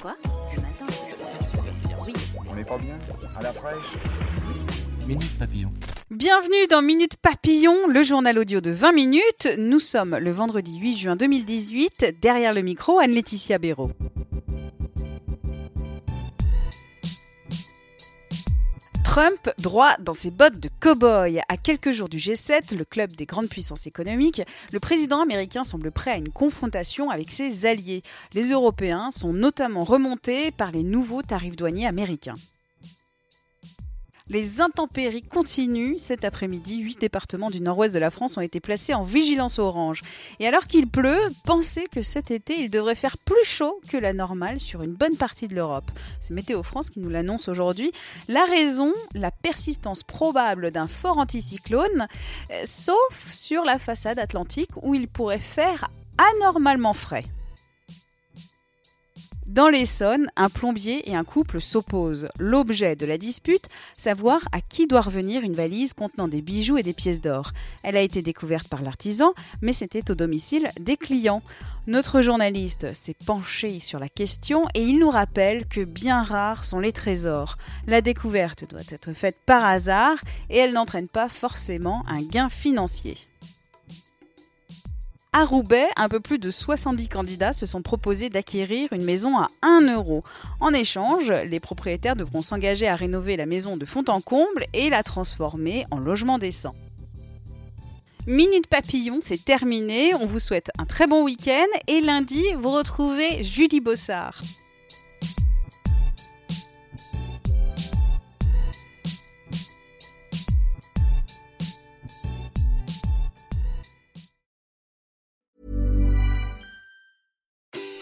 Quoi Ce matin Oui. On n'est pas bien À la fraîche Minute Papillon. Bienvenue dans Minute Papillon, le journal audio de 20 minutes. Nous sommes le vendredi 8 juin 2018. Derrière le micro, Anne-Laetitia Béraud. Trump droit dans ses bottes de cow-boy. À quelques jours du G7, le club des grandes puissances économiques, le président américain semble prêt à une confrontation avec ses alliés. Les Européens sont notamment remontés par les nouveaux tarifs douaniers américains. Les intempéries continuent. Cet après-midi, huit départements du nord-ouest de la France ont été placés en vigilance orange. Et alors qu'il pleut, pensez que cet été, il devrait faire plus chaud que la normale sur une bonne partie de l'Europe. C'est Météo France qui nous l'annonce aujourd'hui. La raison, la persistance probable d'un fort anticyclone, euh, sauf sur la façade atlantique où il pourrait faire anormalement frais. Dans l'Essonne, un plombier et un couple s'opposent. L'objet de la dispute, savoir à qui doit revenir une valise contenant des bijoux et des pièces d'or. Elle a été découverte par l'artisan, mais c'était au domicile des clients. Notre journaliste s'est penché sur la question et il nous rappelle que bien rares sont les trésors. La découverte doit être faite par hasard et elle n'entraîne pas forcément un gain financier. À Roubaix, un peu plus de 70 candidats se sont proposés d'acquérir une maison à 1 euro. En échange, les propriétaires devront s'engager à rénover la maison de fond en comble et la transformer en logement décent. Minute Papillon, c'est terminé. On vous souhaite un très bon week-end et lundi, vous retrouvez Julie Bossard.